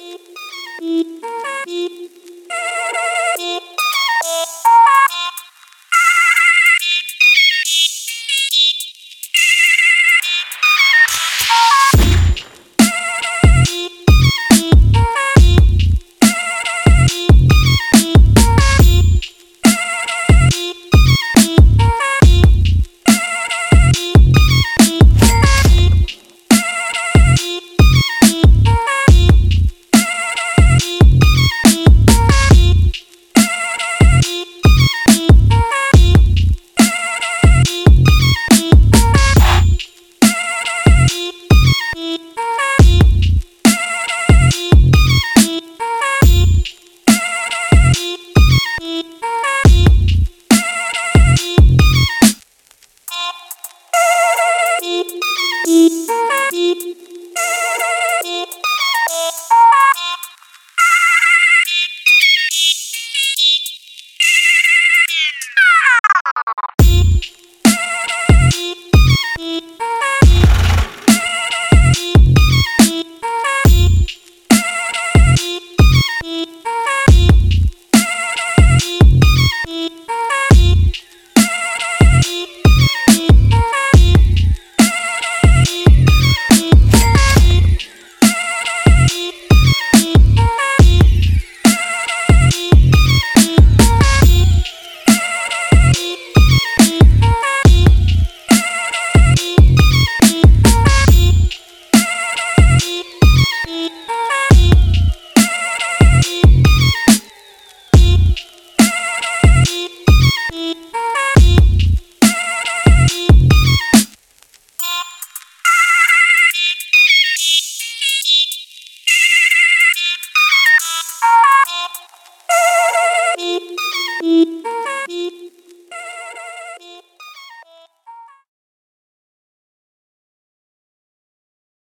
Beep. beep, beep.